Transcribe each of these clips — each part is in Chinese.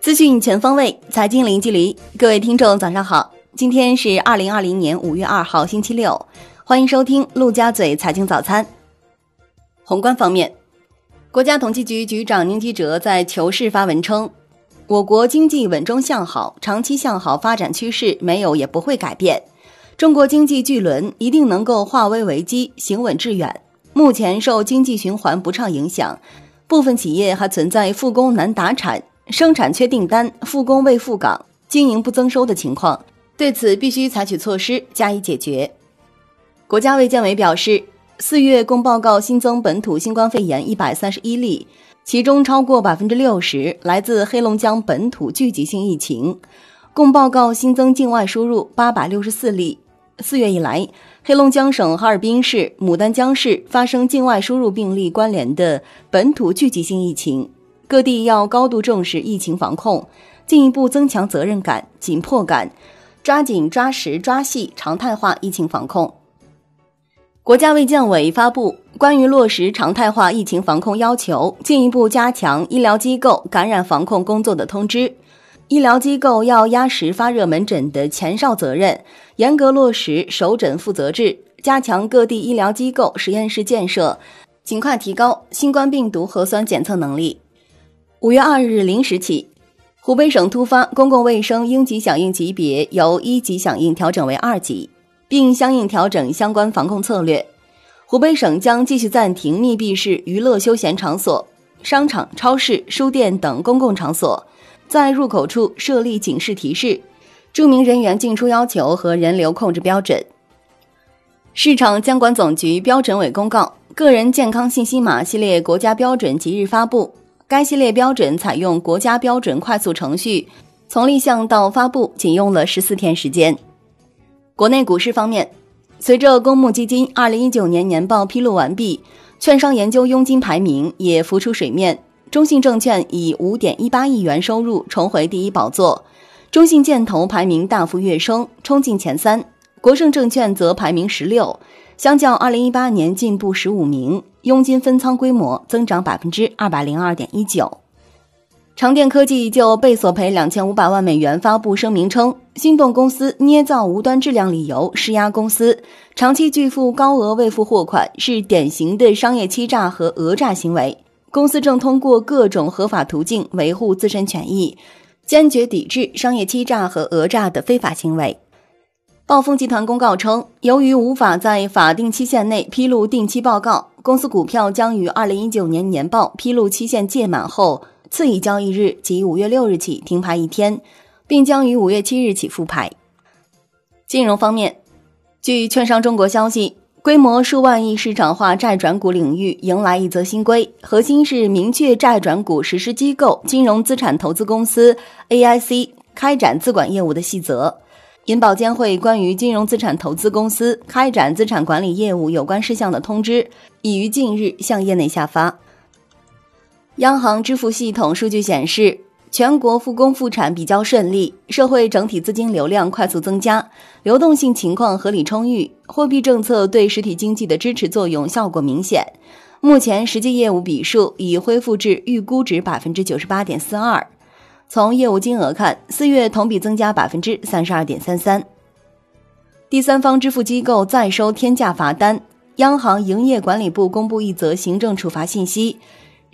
资讯全方位，财经零距离。各位听众，早上好！今天是二零二零年五月二号，星期六。欢迎收听陆家嘴财经早餐。宏观方面，国家统计局局长宁吉喆在求是发文称，我国经济稳中向好，长期向好发展趋势没有也不会改变。中国经济巨轮一定能够化危为机，行稳致远。目前受经济循环不畅影响，部分企业还存在复工难达产、生产缺订单、复工未复岗、经营不增收的情况。对此，必须采取措施加以解决。国家卫健委表示，四月共报告新增本土新冠肺炎一百三十一例，其中超过百分之六十来自黑龙江本土聚集性疫情。共报告新增境外输入八百六十四例。四月以来，黑龙江省哈尔滨市、牡丹江市发生境外输入病例关联的本土聚集性疫情，各地要高度重视疫情防控，进一步增强责任感、紧迫感，抓紧抓实抓细常态化疫情防控。国家卫健委发布《关于落实常态化疫情防控要求，进一步加强医疗机构感染防控工作的通知》。医疗机构要压实发热门诊的前哨责任，严格落实首诊负责制，加强各地医疗机构实验室建设，尽快提高新冠病毒核酸检测能力。五月二日零时起，湖北省突发公共卫生应急响应级别由一级响应调整为二级，并相应调整相关防控策略。湖北省将继续暂停密闭式娱乐休闲场所、商场、超市、书店等公共场所。在入口处设立警示提示，注明人员进出要求和人流控制标准。市场监管总局标准委公告，个人健康信息码系列国家标准即日发布。该系列标准采用国家标准快速程序，从立项到发布仅用了十四天时间。国内股市方面，随着公募基金二零一九年年报披露完毕，券商研究佣金排名也浮出水面。中信证券以五点一八亿元收入重回第一宝座，中信建投排名大幅跃升，冲进前三。国盛证券则排名十六，相较二零一八年进步十五名，佣金分仓规模增长百分之二百零二点一九。长电科技就被索赔两千五百万美元发布声明称，心动公司捏造无端质量理由施压公司，长期拒付高额未付货款是典型的商业欺诈和讹诈行为。公司正通过各种合法途径维护自身权益，坚决抵制商业欺诈和讹诈的非法行为。暴风集团公告称，由于无法在法定期限内披露定期报告，公司股票将于二零一九年年报披露期限届满后次一交易日即五月六日起停牌一天，并将于五月七日起复牌。金融方面，据券商中国消息。规模数万亿市场化债转股领域迎来一则新规，核心是明确债转股实施机构金融资产投资公司 （AIC） 开展资管业务的细则。银保监会关于金融资产投资公司开展资产管理业务有关事项的通知已于近日向业内下发。央行支付系统数据显示。全国复工复产比较顺利，社会整体资金流量快速增加，流动性情况合理充裕，货币政策对实体经济的支持作用效果明显。目前实际业务笔数已恢复至预估值百分之九十八点四二。从业务金额看，四月同比增加百分之三十二点三三。第三方支付机构再收天价罚单，央行营业管理部公布一则行政处罚信息。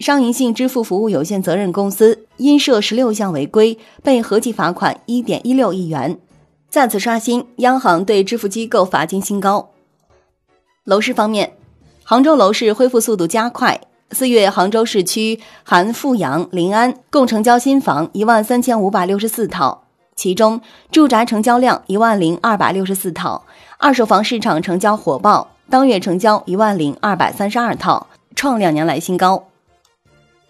商银信支付服务有限责任公司因涉十六项违规，被合计罚款一点一六亿元，再次刷新央行对支付机构罚金新高。楼市方面，杭州楼市恢复速度加快，四月杭州市区含富阳、临安共成交新房一万三千五百六十四套，其中住宅成交量一万零二百六十四套，二手房市场成交火爆，当月成交一万零二百三十二套，创两年来新高。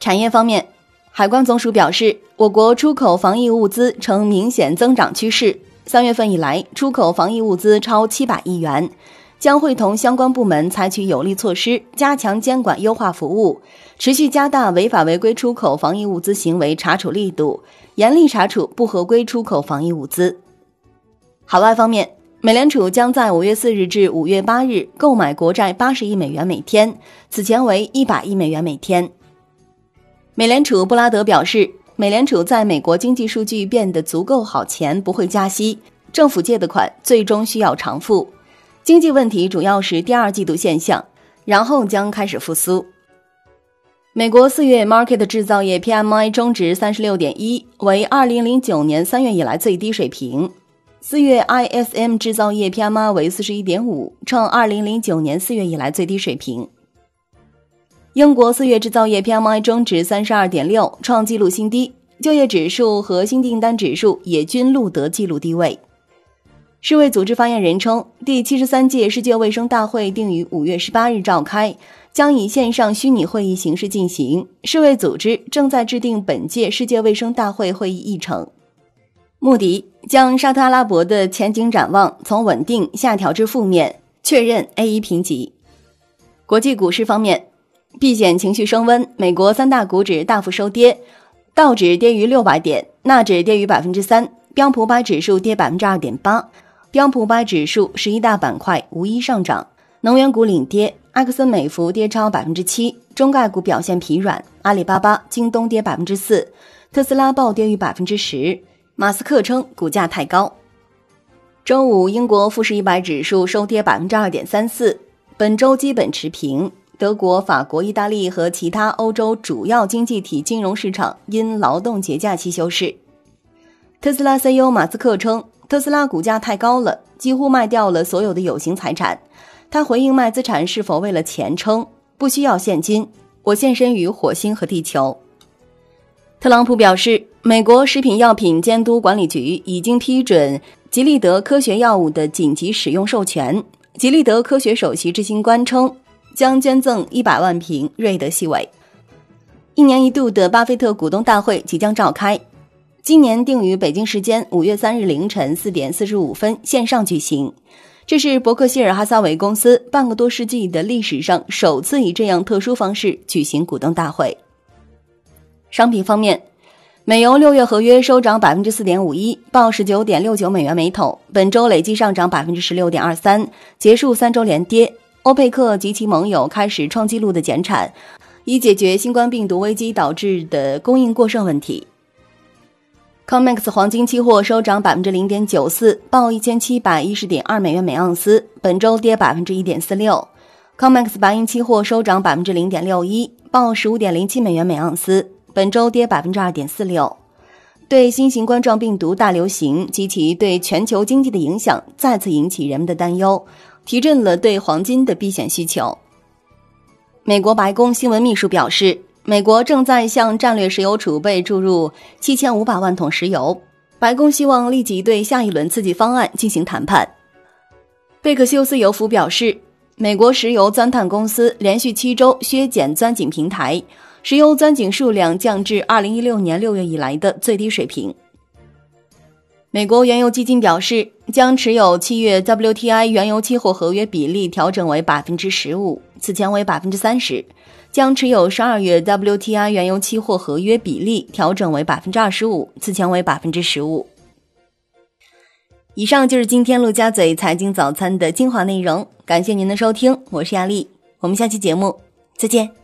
产业方面，海关总署表示，我国出口防疫物资呈明显增长趋势。三月份以来，出口防疫物资超七百亿元，将会同相关部门采取有力措施，加强监管、优化服务，持续加大违法违规出口防疫物资行为查处力度，严厉查处不合规出口防疫物资。海外方面，美联储将在五月四日至五月八日购买国债八十亿美元每天，此前为一百亿美元每天。美联储布拉德表示，美联储在美国经济数据变得足够好前不会加息，政府借的款最终需要偿付。经济问题主要是第二季度现象，然后将开始复苏。美国四月 market 制造业 PMI 中值三十六点一，为二零零九年三月以来最低水平。四月 ISM 制造业 PMI 为四十一点五，创二零零九年四月以来最低水平。英国四月制造业 PMI 中值三十二点六，创纪录新低。就业指数和新订单指数也均录得纪录低位。世卫组织发言人称，第七十三届世界卫生大会定于五月十八日召开。将以线上虚拟会议形式进行。世卫组织正在制定本届世界卫生大会会议议程。穆迪将沙特阿拉伯的前景展望从稳定下调至负面，确认 A 一评级。国际股市方面，避险情绪升温，美国三大股指大幅收跌，道指跌逾六百点，纳指跌逾百分之三，标普百指数跌百分之二点八。标普百指数十一大板块无一上涨，能源股领跌。埃克森美孚跌超百分之七，中概股表现疲软，阿里巴巴、京东跌百分之四，特斯拉暴跌逾百分之十。马斯克称股价太高。周五，英国富时一百指数收跌百分之二点三四，本周基本持平。德国、法国、意大利和其他欧洲主要经济体金融市场因劳动节假期休市。特斯拉 CEO 马斯克称，特斯拉股价太高了，几乎卖掉了所有的有形财产。他回应卖资产是否为了钱，称不需要现金。我献身于火星和地球。特朗普表示，美国食品药品监督管理局已经批准吉利德科学药物的紧急使用授权。吉利德科学首席执行官称，将捐赠一百万瓶瑞德西韦。一年一度的巴菲特股东大会即将召开，今年定于北京时间五月三日凌晨四点四十五分线上举行。这是伯克希尔哈撒韦公司半个多世纪的历史上首次以这样特殊方式举行股东大会。商品方面，美油六月合约收涨百分之四点五一，报十九点六九美元每桶，本周累计上涨百分之十六点二三，结束三周连跌。欧佩克及其盟友开始创纪录的减产，以解决新冠病毒危机导致的供应过剩问题。COMEX 黄金期货收涨百分之零点九四，报一千七百一十点二美元每盎司，本周跌百分之一点四六。COMEX 白银期货收涨百分之零点六一，报十五点零七美元每盎司，本周跌百分之二点四六。对新型冠状病毒大流行及其对全球经济的影响再次引起人们的担忧，提振了对黄金的避险需求。美国白宫新闻秘书表示。美国正在向战略石油储备注入七千五百万桶石油。白宫希望立即对下一轮刺激方案进行谈判。贝克休斯油服表示，美国石油钻探公司连续七周削减钻井平台，石油钻井数量降至二零一六年六月以来的最低水平。美国原油基金表示，将持有七月 WTI 原油期货合约比例调整为百分之十五，此前为百分之三十。将持有十二月 WTI 原油期货合约比例调整为百分之二十五，此前为百分之十五。以上就是今天陆家嘴财经早餐的精华内容，感谢您的收听，我是亚丽，我们下期节目再见。